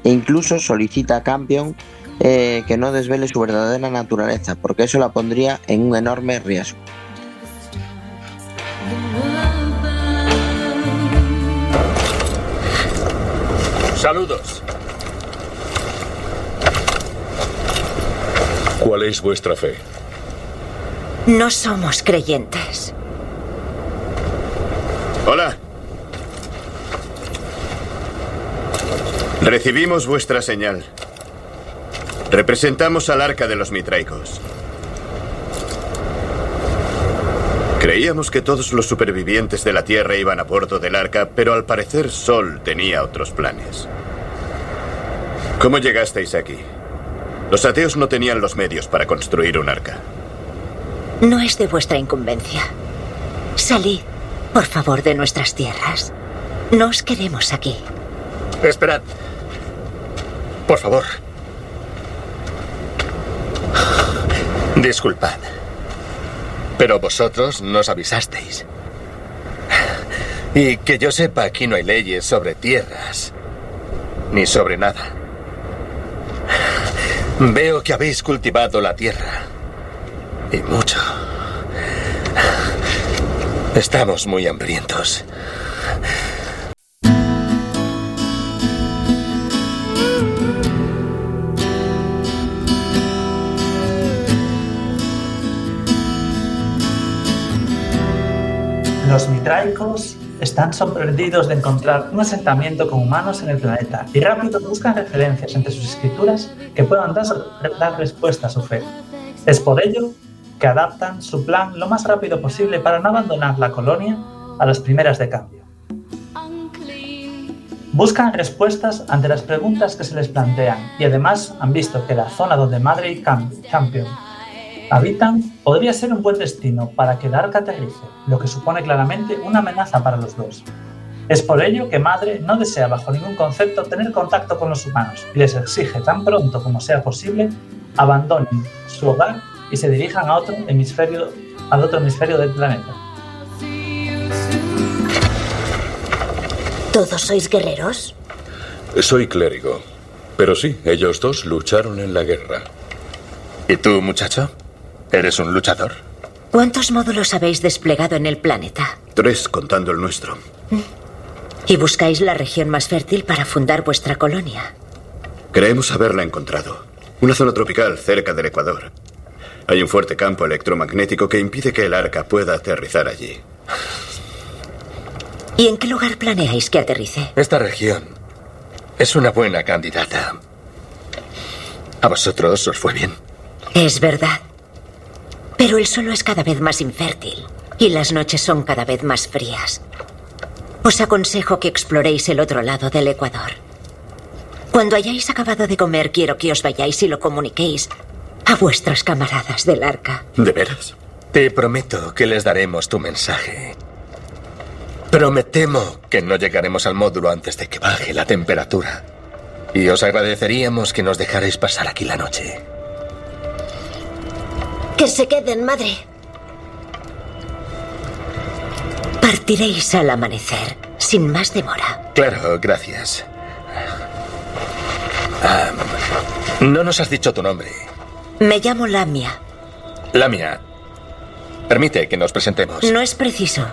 e incluso solicita a Campion eh, que no desvele su verdadera naturaleza, porque eso la pondría en un enorme riesgo. Saludos. ¿Cuál es vuestra fe? No somos creyentes. Hola. Recibimos vuestra señal. Representamos al arca de los mitraicos. Creíamos que todos los supervivientes de la Tierra iban a bordo del arca, pero al parecer Sol tenía otros planes. ¿Cómo llegasteis aquí? Los ateos no tenían los medios para construir un arca. No es de vuestra incumbencia. Salid, por favor, de nuestras tierras. No os queremos aquí. Esperad. Por favor. Disculpad. Pero vosotros nos avisasteis. Y que yo sepa, aquí no hay leyes sobre tierras. Ni sobre nada. Veo que habéis cultivado la tierra. Y mucho. Estamos muy hambrientos. Los mitraicos están sorprendidos de encontrar un asentamiento con humanos en el planeta y rápido buscan referencias entre sus escrituras que puedan dar, respuesta a su fe. Es por ello que adaptan su plan lo más rápido posible para no abandonar la colonia a las primeras de cambio. Buscan respuestas ante las preguntas que se les plantean y además han visto que la zona donde Madre y Cam- Champion habitan podría ser un buen destino para que arca aterrice, lo que supone claramente una amenaza para los dos. Es por ello que Madre no desea bajo ningún concepto tener contacto con los humanos y les exige tan pronto como sea posible abandonen su hogar y se dirijan a otro hemisferio, al otro hemisferio del planeta. ¿Todos sois guerreros? Soy clérigo. Pero sí, ellos dos lucharon en la guerra. ¿Y tú, muchacho? ¿Eres un luchador? ¿Cuántos módulos habéis desplegado en el planeta? Tres contando el nuestro. Y buscáis la región más fértil para fundar vuestra colonia. Creemos haberla encontrado. Una zona tropical cerca del Ecuador. Hay un fuerte campo electromagnético que impide que el arca pueda aterrizar allí. ¿Y en qué lugar planeáis que aterrice? Esta región es una buena candidata. ¿A vosotros os fue bien? Es verdad. Pero el suelo es cada vez más infértil y las noches son cada vez más frías. Os aconsejo que exploréis el otro lado del Ecuador. Cuando hayáis acabado de comer, quiero que os vayáis y lo comuniquéis a vuestros camaradas del arca. ¿De veras? Te prometo que les daremos tu mensaje. Pero me temo que no llegaremos al módulo antes de que baje la temperatura. Y os agradeceríamos que nos dejarais pasar aquí la noche. Que se queden, madre. Partiréis al amanecer, sin más demora. Claro, gracias. No nos has dicho tu nombre. Me llamo Lamia. Lamia. Permite que nos presentemos. No es preciso.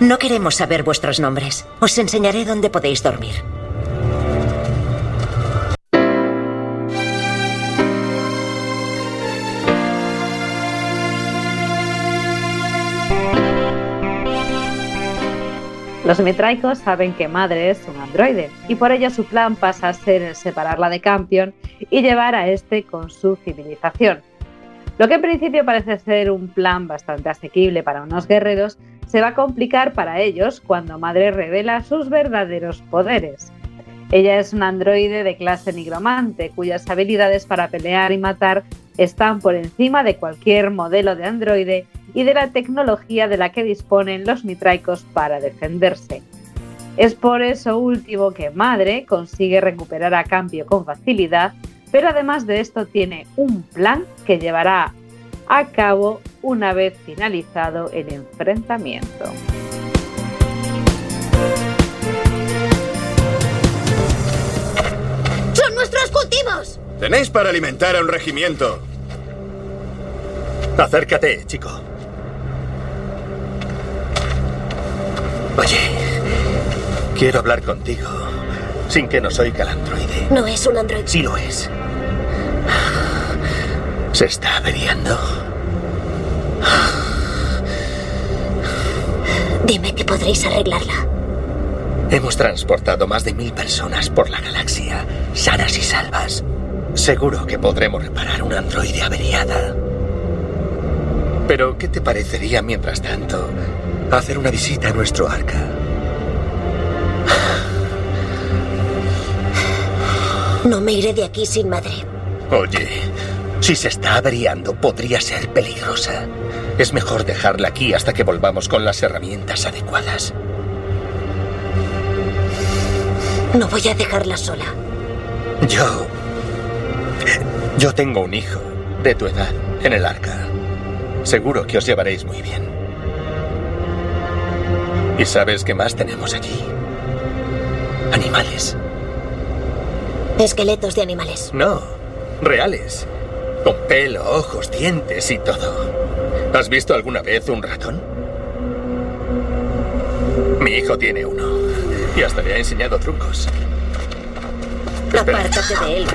No queremos saber vuestros nombres. Os enseñaré dónde podéis dormir. Los mitraicos saben que Madre es un androide y por ello su plan pasa a ser el separarla de Campion y llevar a este con su civilización. Lo que en principio parece ser un plan bastante asequible para unos guerreros, se va a complicar para ellos cuando Madre revela sus verdaderos poderes. Ella es un androide de clase nigromante, cuyas habilidades para pelear y matar están por encima de cualquier modelo de androide y de la tecnología de la que disponen los mitraicos para defenderse. Es por eso último que Madre consigue recuperar a Campio con facilidad, pero además de esto tiene un plan que llevará a cabo una vez finalizado el enfrentamiento. ¡Son nuestros cultivos! Tenéis para alimentar a un regimiento. Acércate, chico. Oye, quiero hablar contigo sin que nos oiga el androide. No es un androide. Sí lo es. Se está averiando. Dime que podréis arreglarla. Hemos transportado más de mil personas por la galaxia, sanas y salvas. Seguro que podremos reparar una androide averiada. Pero, ¿qué te parecería, mientras tanto, hacer una visita a nuestro arca? No me iré de aquí sin madre. Oye, si se está averiando, podría ser peligrosa. Es mejor dejarla aquí hasta que volvamos con las herramientas adecuadas. No voy a dejarla sola. Yo... Yo tengo un hijo de tu edad en el arca. Seguro que os llevaréis muy bien. ¿Y sabes qué más tenemos allí? Animales. Esqueletos de animales. No, reales. Con pelo, ojos, dientes y todo. ¿Has visto alguna vez un ratón? Mi hijo tiene uno. Y hasta le ha enseñado trucos. Espera. Apártate de él.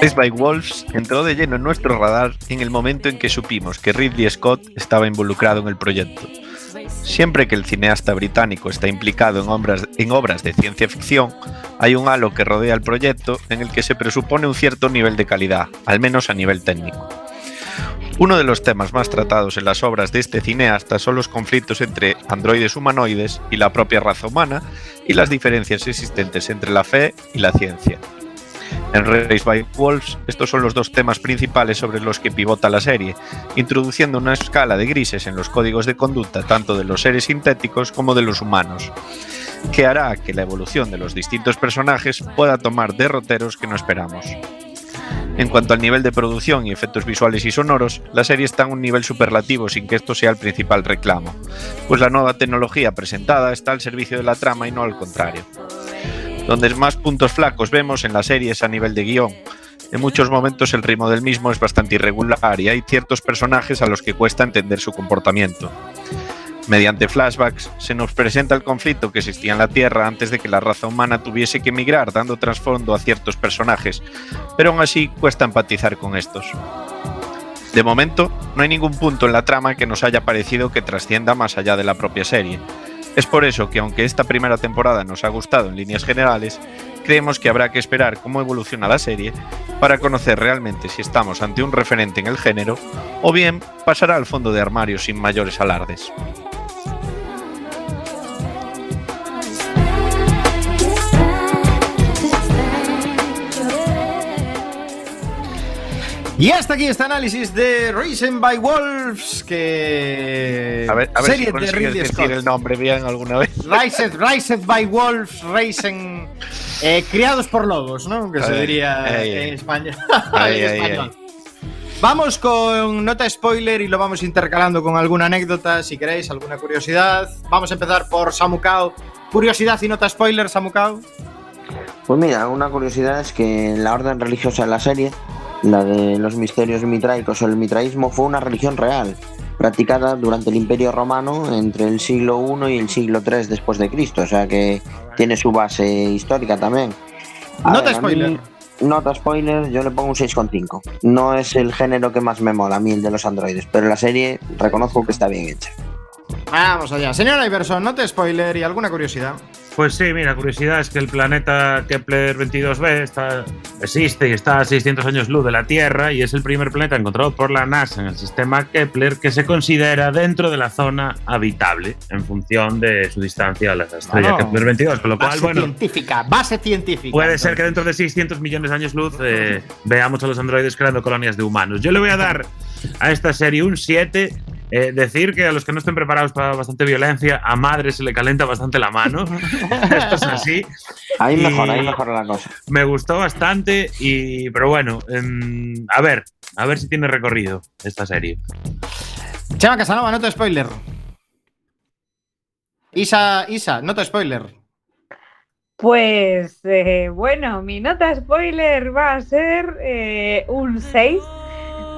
Race by Wolves entró de lleno en nuestro radar en el momento en que supimos que Ridley Scott estaba involucrado en el proyecto. Siempre que el cineasta británico está implicado en obras de ciencia ficción, hay un halo que rodea el proyecto en el que se presupone un cierto nivel de calidad, al menos a nivel técnico. Uno de los temas más tratados en las obras de este cineasta son los conflictos entre androides humanoides y la propia raza humana y las diferencias existentes entre la fe y la ciencia. En Race by Wolves, estos son los dos temas principales sobre los que pivota la serie, introduciendo una escala de grises en los códigos de conducta tanto de los seres sintéticos como de los humanos, que hará que la evolución de los distintos personajes pueda tomar derroteros que no esperamos. En cuanto al nivel de producción y efectos visuales y sonoros, la serie está en un nivel superlativo sin que esto sea el principal reclamo, pues la nueva tecnología presentada está al servicio de la trama y no al contrario. Donde más puntos flacos vemos en la serie es a nivel de guion. En muchos momentos el ritmo del mismo es bastante irregular y hay ciertos personajes a los que cuesta entender su comportamiento. Mediante flashbacks se nos presenta el conflicto que existía en la Tierra antes de que la raza humana tuviese que emigrar, dando trasfondo a ciertos personajes, pero aún así cuesta empatizar con estos. De momento, no hay ningún punto en la trama que nos haya parecido que trascienda más allá de la propia serie. Es por eso que aunque esta primera temporada nos ha gustado en líneas generales, creemos que habrá que esperar cómo evoluciona la serie para conocer realmente si estamos ante un referente en el género o bien pasará al fondo de armario sin mayores alardes. Y hasta aquí este análisis de Racing by Wolves, que A ver, a ver serie si de Ridley decir Scott. el nombre bien alguna vez. Rised, Rised by Wolves, Racing, eh, criados por lobos, ¿no? Que se diría ay, en ay. español. Ay, En ay, español. Vamos con nota spoiler y lo vamos intercalando con alguna anécdota, si queréis, alguna curiosidad. Vamos a empezar por Samukao. Curiosidad y nota spoiler, Samukao. Pues mira, una curiosidad es que la orden religiosa de la serie, la de los misterios mitraicos o el mitraísmo, fue una religión real, practicada durante el Imperio Romano entre el siglo I y el siglo III después de Cristo, o sea que tiene su base histórica también. A Nota ver, mí, spoiler. Nota spoiler, yo le pongo un 6,5. No es el género que más me mola a mí, el de los androides, pero la serie reconozco que está bien hecha. Vamos allá. Señora Iverson, nota spoiler y alguna curiosidad. Pues sí, mira, curiosidad es que el planeta Kepler 22b está, existe y está a 600 años luz de la Tierra y es el primer planeta encontrado por la NASA en el sistema Kepler que se considera dentro de la zona habitable en función de su distancia a la estrella Bueno, Kepler 22, con lo cual, Base bueno, científica, base científica. Puede ser que dentro de 600 millones de años luz eh, veamos a los androides creando colonias de humanos. Yo le voy a dar a esta serie un 7. Eh, decir que a los que no estén preparados para bastante violencia, a madre se le calienta bastante la mano. Esto es así. Ahí Y mejora, ahí mejora la cosa. Me gustó bastante, y, pero bueno, em, a ver, a ver si tiene recorrido esta serie. Chema Casanova, nota spoiler. Isa, Isa, nota spoiler. Pues eh, bueno, mi nota spoiler va a ser eh, un 6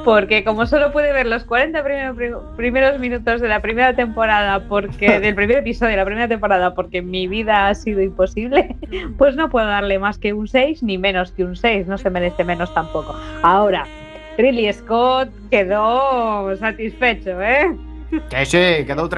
porque como solo pude ver los 40 primero- primeros minutos de la primera temporada, porque del primer episodio de la primera temporada, porque mi vida ha sido imposible, pues no puedo darle más que un 6 ni menos que un 6, no se merece menos tampoco. Ahora, Ridley Scott quedó satisfecho, ¿eh?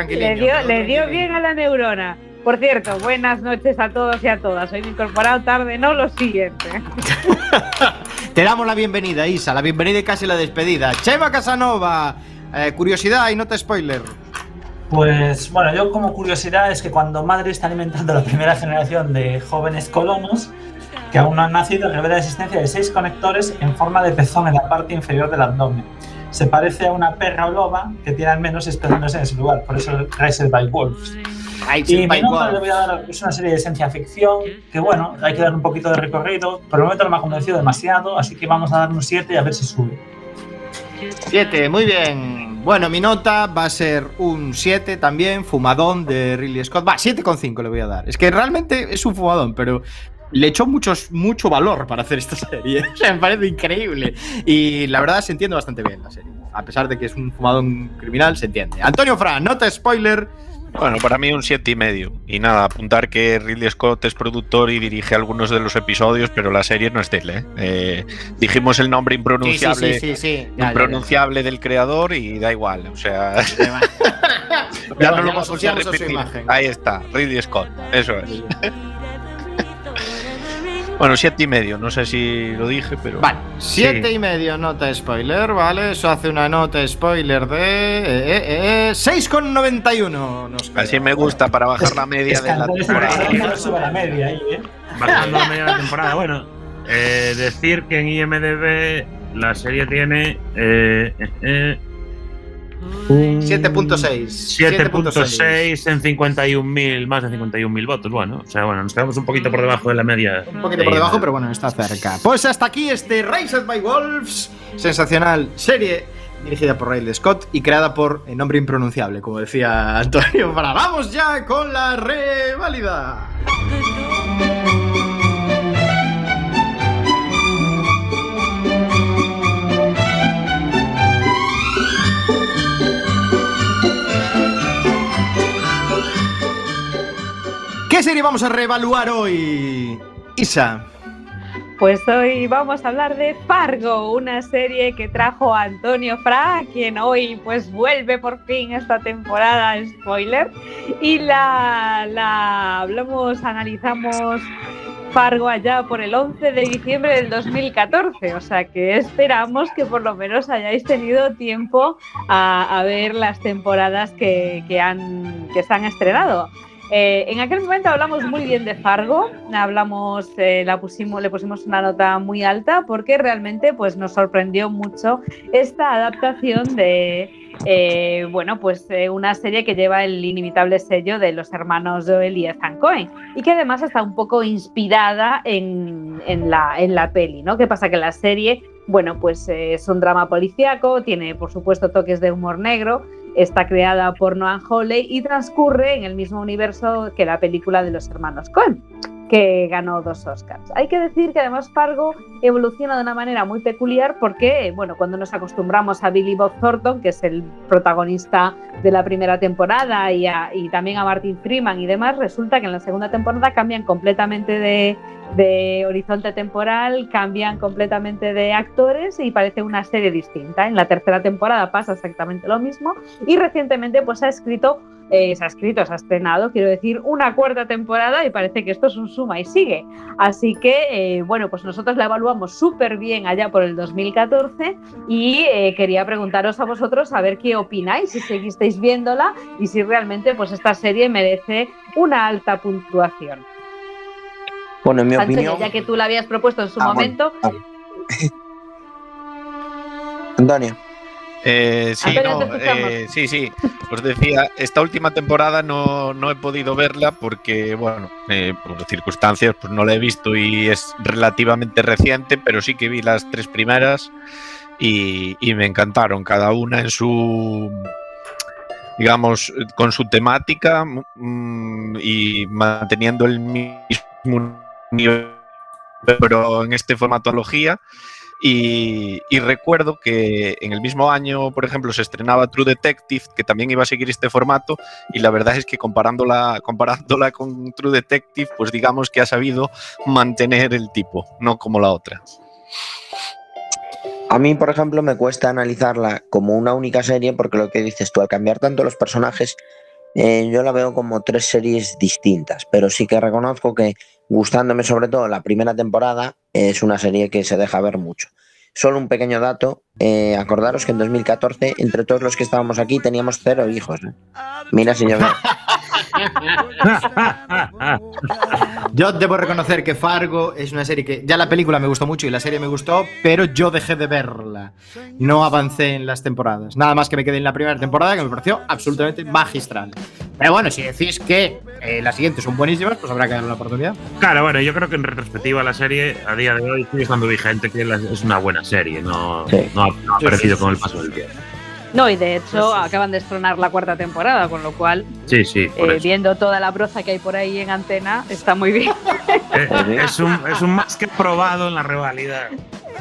Que sí, quedó. Le dio, le dio bien a la neurona. Por cierto, buenas noches a todos y a todas. Hoy me he incorporado tarde, no lo siguiente. Te damos la bienvenida, Isa, la bienvenida y casi la despedida. Chema Casanova, eh, curiosidad y nota spoiler. Pues bueno, yo como curiosidad es que cuando Madre está alimentando a la primera generación de jóvenes colonos que aún no han nacido, revela la existencia de seis conectores en forma de pezón en la parte inferior del abdomen. Se parece a una perra o loba que tiene al menos esperándose en ese lugar, por eso Raised by Wolves. Y by mi nota Wolves. le voy a dar, es una serie de ciencia ficción que bueno, hay que dar un poquito de recorrido, por el momento no me ha convencido demasiado, así que vamos a dar un 7 y a ver si sube. 7, muy bien. Bueno, mi nota va a ser un 7 también, fumadón de Ridley Scott. Va, 7,5 le voy a dar. Es que realmente es un fumadón, pero le echó muchos, mucho valor para hacer esta serie. O sea, me parece increíble. Y la verdad se entiende bastante bien la serie. A pesar de que es un fumadón criminal, se entiende. Antonio Fran, nota spoiler. Bueno, para mí un siete y medio. Y nada, apuntar que Ridley Scott es productor y dirige algunos de los episodios, pero la serie no es de él. ¿eh? Eh, dijimos el nombre impronunciable, Sí, sí, sí, sí, sí. Ya, ya, ya. impronunciable del creador y da igual. O sea, ya no lo vamos a repetir. Ahí está, Ridley Scott. Eso es. Bueno, siete y medio. No sé si lo dije, pero. Vale, 7 y medio nota spoiler, ¿vale? Eso hace una nota spoiler de eh, eh, eh, 6,91. Nos queda. Así me gusta para bajar la media de la temporada. sube la media ahí, ¿eh? Bajando la media de la temporada. Bueno, eh, decir que en IMDB la serie tiene eh, eh, eh, 7.6. 7.6 en 51.000, más de 51.000 votos. Bueno, o sea, bueno, nos quedamos un poquito por debajo de la media. Un poquito por debajo, pero bueno, está cerca. Pues hasta aquí este Raised by Wolves, sensacional serie dirigida por Ridley Scott y creada por el nombre impronunciable, como decía Antonio. Para vamos ya con la reválida. ¿Qué serie vamos a reevaluar hoy? Isa. Pues hoy vamos a hablar de Fargo, una serie que trajo Antonio Fra, quien hoy pues vuelve por fin esta temporada, spoiler, y la, la hablamos, analizamos Fargo allá por el 11 de diciembre del 2014, o sea que esperamos que por lo menos hayáis tenido tiempo a, a ver las temporadas que, que, han, que se han estrenado. Eh, en aquel momento hablamos muy bien de Fargo, hablamos, eh, la pusimos, le pusimos una nota muy alta porque realmente pues, nos sorprendió mucho esta adaptación de eh, bueno, pues, eh, una serie que lleva el inimitable sello de los hermanos Joel y Ethan Cohen y que además está un poco inspirada en, en, la, en la peli. ¿no? ¿Qué pasa? Que la serie bueno, pues eh, es un drama policíaco, tiene por supuesto toques de humor negro, está creada por Noah Hawley y transcurre en el mismo universo que la película de los hermanos Cohen, que ganó dos Oscars. Hay que decir que además Fargo evoluciona de una manera muy peculiar porque, bueno, cuando nos acostumbramos a Billy Bob Thornton, que es el protagonista de la primera temporada, y, y también a Martin Freeman y demás, resulta que en la segunda temporada cambian completamente de, de horizonte temporal, cambian completamente de actores y parece una serie distinta. En la tercera temporada pasa exactamente lo mismo y recientemente pues ha escrito, eh, se ha escrito, se ha estrenado, quiero decir, una cuarta temporada y parece que esto es un suma y sigue. Así que, eh, bueno, pues nosotros la evaluamos súper bien allá por el 2014 y eh, quería preguntaros a vosotros a ver qué opináis, si seguisteis viéndola y si realmente pues esta serie merece una alta puntuación. Bueno, en mi opinión. ya que tú la habías propuesto en su Ah, bueno, momento, ah. Antonio. Eh, sí, no, eh, sí, sí. Os decía, esta última temporada no, no he podido verla porque, bueno, eh, por circunstancias, pues no la he visto y es relativamente reciente, pero sí que vi las tres primeras y, y me encantaron, cada una en su, digamos, con su temática mm, y manteniendo el mismo pero en este formatología. Y, y recuerdo que en el mismo año, por ejemplo, se estrenaba True Detective, que también iba a seguir este formato, y la verdad es que comparándola, comparándola con True Detective, pues digamos que ha sabido mantener el tipo, no como la otra. A mí, por ejemplo, me cuesta analizarla como una única serie porque lo que dices tú, al cambiar tanto los personajes, eh, yo la veo como tres series distintas, pero sí que reconozco que gustándome sobre todo la primera temporada, es una serie que se deja ver mucho. Solo un pequeño dato, eh, acordaros que en 2014, entre todos los que estábamos aquí, teníamos cero hijos. ¿eh? Mira veo. Yo debo reconocer que Fargo es una serie que ya la película me gustó mucho y la serie me gustó, pero yo dejé de verla. No avancé en las temporadas. Nada más que me quedé en la primera temporada que me pareció absolutamente magistral. Pero bueno, si decís que eh, las siguientes son buenísimas, pues habrá que darle una oportunidad. Claro, bueno, yo creo que en retrospectiva la serie a día de hoy sigue estando vigente, que la- es una buena serie, no, Sí. no ha, no ha Sí, con el sí, paso del tiempo. No, y de hecho acaban de estrenar la cuarta temporada, con lo cual, Sí, sí, eh, viendo toda la broza que hay por ahí en antena, está muy bien. Eh, es, un, es un más que probado en la rivalidad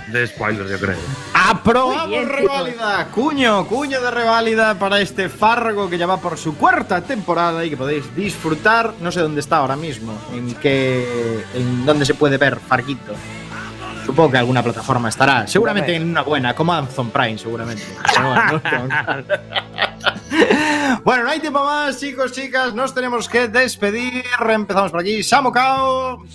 de spoilers, yo creo. Aprobamos bien, reválida, cuño, cuño de reválida para este Fargo que ya va por su cuarta temporada y que podéis disfrutar. No sé dónde está ahora mismo, en qué, en dónde se puede ver Farguito. Supongo que alguna plataforma estará, seguramente en una buena, como Amazon Prime, seguramente. Pero bueno, no. Bueno, hay tiempo más, chicos, chicas, nos tenemos que despedir. Empezamos por aquí. Samu Kao.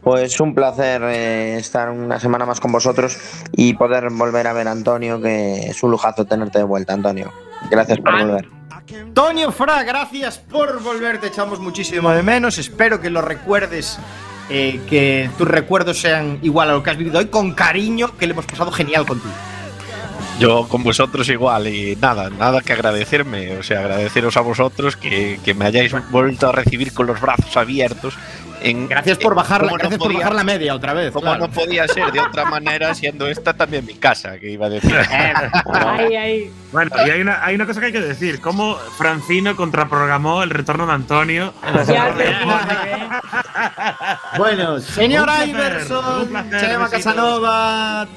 Pues un placer eh, estar una semana más con vosotros y poder volver a ver a Antonio, que es un lujazo tenerte de vuelta, Antonio. Gracias por volver. Antonio Fra, gracias por volver, te echamos muchísimo de menos. Espero que lo recuerdes, eh, que tus recuerdos sean igual a lo que has vivido hoy, con cariño, que le hemos pasado genial contigo. Yo con vosotros igual y nada, nada que agradecerme, o sea, agradeceros a vosotros que, que me hayáis vuelto a recibir con los brazos abiertos. En, Gracias por eh, bajar, la, como no gracias por podía- bajar la media otra vez. Como claro. no podía ser de otra manera, siendo esta también mi casa, que iba a decir. Ahí, ahí. Bueno, y hay una, hay una cosa que hay que decir: cómo Francino contraprogramó el retorno de Antonio. semana. Bueno, señor Iverson, Chema. Casanova,